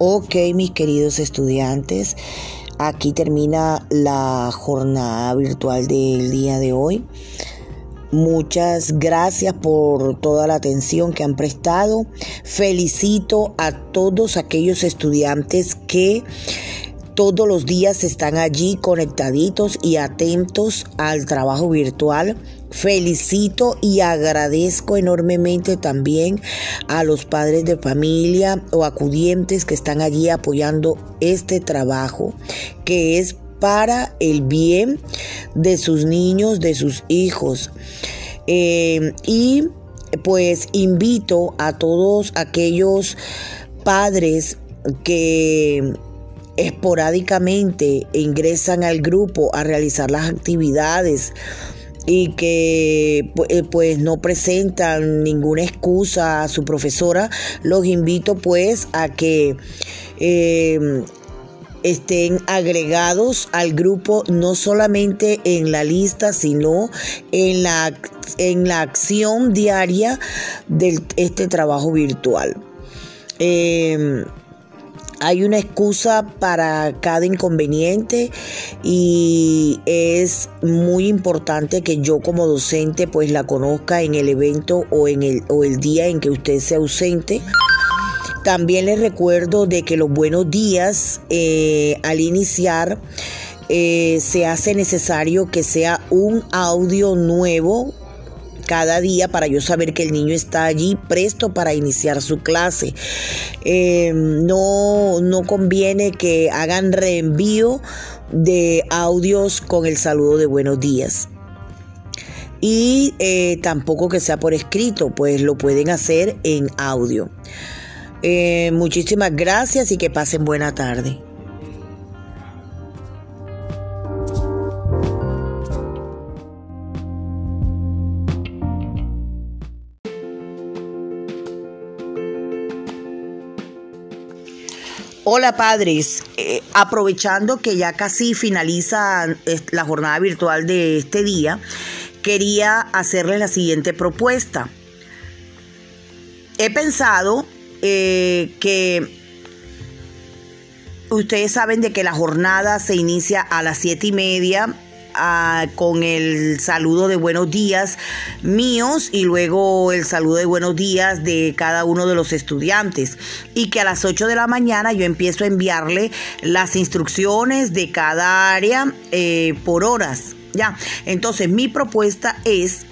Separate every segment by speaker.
Speaker 1: Ok, mis queridos estudiantes, aquí termina la jornada virtual del día de hoy. Muchas gracias por toda la atención que han prestado. Felicito a todos aquellos estudiantes que todos los días están allí conectaditos y atentos al trabajo virtual. Felicito y agradezco enormemente también a los padres de familia o acudientes que están allí apoyando este trabajo que es para el bien de sus niños, de sus hijos. Eh, y pues invito a todos aquellos padres que esporádicamente ingresan al grupo a realizar las actividades y que eh, pues no presentan ninguna excusa a su profesora, los invito pues a que em, estén agregados al grupo no solamente en la lista, sino en la, en la acción diaria de este trabajo virtual. Em, hay una excusa para cada inconveniente y es muy importante que yo como docente pues la conozca en el evento o en el, o el día en que usted se ausente. También les recuerdo de que los buenos días eh, al iniciar eh, se hace necesario que sea un audio nuevo cada día para yo saber que el niño está allí presto para iniciar su clase. Eh, no, no conviene que hagan reenvío de audios con el saludo de buenos días. Y eh, tampoco que sea por escrito, pues lo pueden hacer en audio. Eh, muchísimas gracias y que pasen buena tarde. Hola padres, eh, aprovechando que ya casi finaliza la jornada virtual de este día, quería hacerles la siguiente propuesta. He pensado eh, que ustedes saben de que la jornada se inicia a las siete y media con el saludo de buenos días míos y luego el saludo de buenos días de cada uno de los estudiantes. Y que a las 8 de la mañana yo empiezo a enviarle las instrucciones de cada área eh, por horas. Ya, entonces mi propuesta es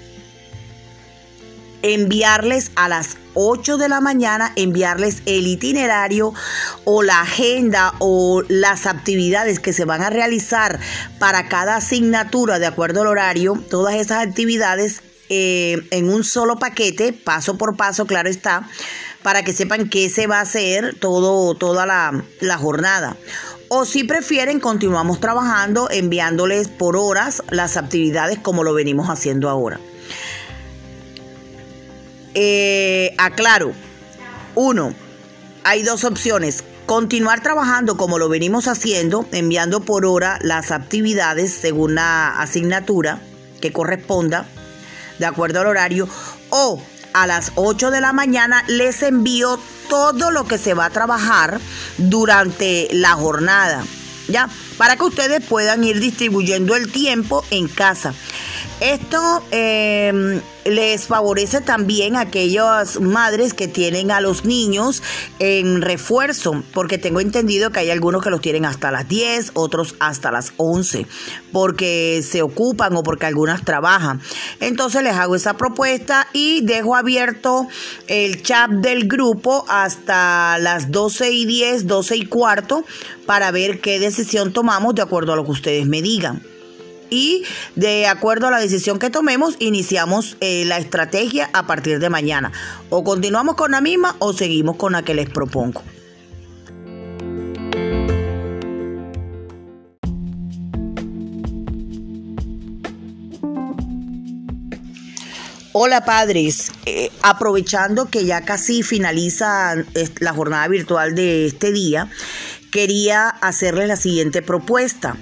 Speaker 1: enviarles a las 8 de la mañana, enviarles el itinerario o la agenda o las actividades que se van a realizar para cada asignatura de acuerdo al horario, todas esas actividades eh, en un solo paquete, paso por paso, claro está, para que sepan qué se va a hacer todo, toda la, la jornada. O si prefieren, continuamos trabajando enviándoles por horas las actividades como lo venimos haciendo ahora. Eh, aclaro, uno, hay dos opciones. Continuar trabajando como lo venimos haciendo, enviando por hora las actividades según la asignatura que corresponda, de acuerdo al horario, o a las 8 de la mañana les envío todo lo que se va a trabajar durante la jornada, ¿ya? Para que ustedes puedan ir distribuyendo el tiempo en casa. Esto em, les favorece también a aquellas madres que tienen a los niños en refuerzo, porque tengo entendido que hay algunos que los tienen hasta las 10, otros hasta las 11, porque se ocupan o porque algunas trabajan. Entonces les hago esa propuesta y dejo abierto el chat del grupo hasta las 12 y 10, 12 y cuarto, para ver qué decisión tomamos de acuerdo a lo que ustedes me digan y de acuerdo a la decisión que tomemos, iniciamos eh, la estrategia a partir de mañana. O continuamos con la misma o seguimos con la que les propongo. Hola padres, eh, aprovechando que ya casi finaliza la jornada virtual de este día, quería hacerles la siguiente propuesta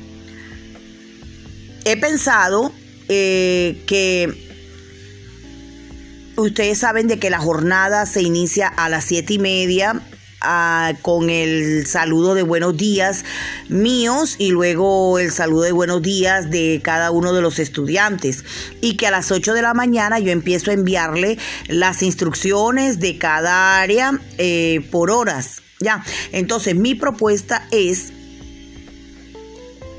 Speaker 1: he pensado eh, que ustedes saben de que la jornada se inicia a las siete y media ah, con el saludo de buenos días míos y luego el saludo de buenos días de cada uno de los estudiantes. Y que a las 8 de la mañana yo empiezo a enviarle las instrucciones de cada área eh, por horas. Ya, entonces mi propuesta es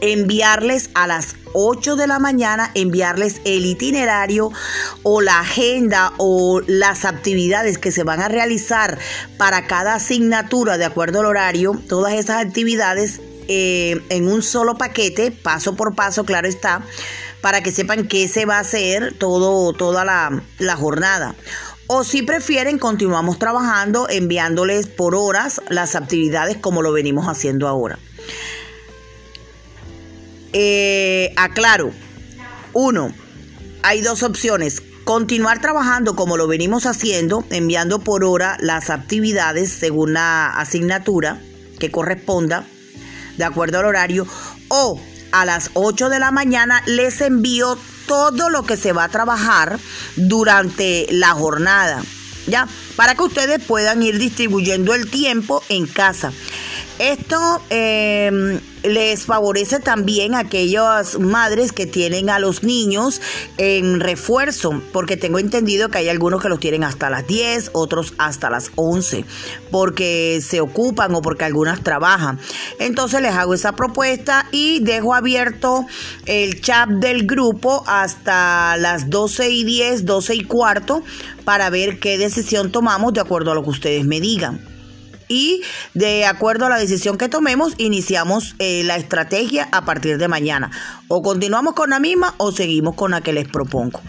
Speaker 1: enviarles a las 8 de la mañana, enviarles el itinerario o la agenda o las actividades que se van a realizar para cada asignatura de acuerdo al horario, todas esas actividades eh, en un solo paquete, paso por paso, claro está, para que sepan qué se va a hacer todo, toda la, la jornada. O si prefieren, continuamos trabajando enviándoles por horas las actividades como lo venimos haciendo ahora. Eh, aclaro, uno, hay dos opciones. Continuar trabajando como lo venimos haciendo, enviando por hora las actividades según la asignatura que corresponda, de acuerdo al horario, o a las 8 de la mañana les envío todo lo que se va a trabajar durante la jornada, ¿ya? Para que ustedes puedan ir distribuyendo el tiempo en casa. Esto em, les favorece también a aquellas madres que tienen a los niños en refuerzo, porque tengo entendido que hay algunos que los tienen hasta las 10, otros hasta las 11, porque se ocupan o porque algunas trabajan. Entonces les hago esa propuesta y dejo abierto el chat del grupo hasta las 12 y 10, 12 y cuarto, para ver qué decisión tomamos de acuerdo a lo que ustedes me digan y de acuerdo a la decisión que tomemos, iniciamos eh, la estrategia a partir de mañana. O continuamos con la misma o seguimos con la que les propongo.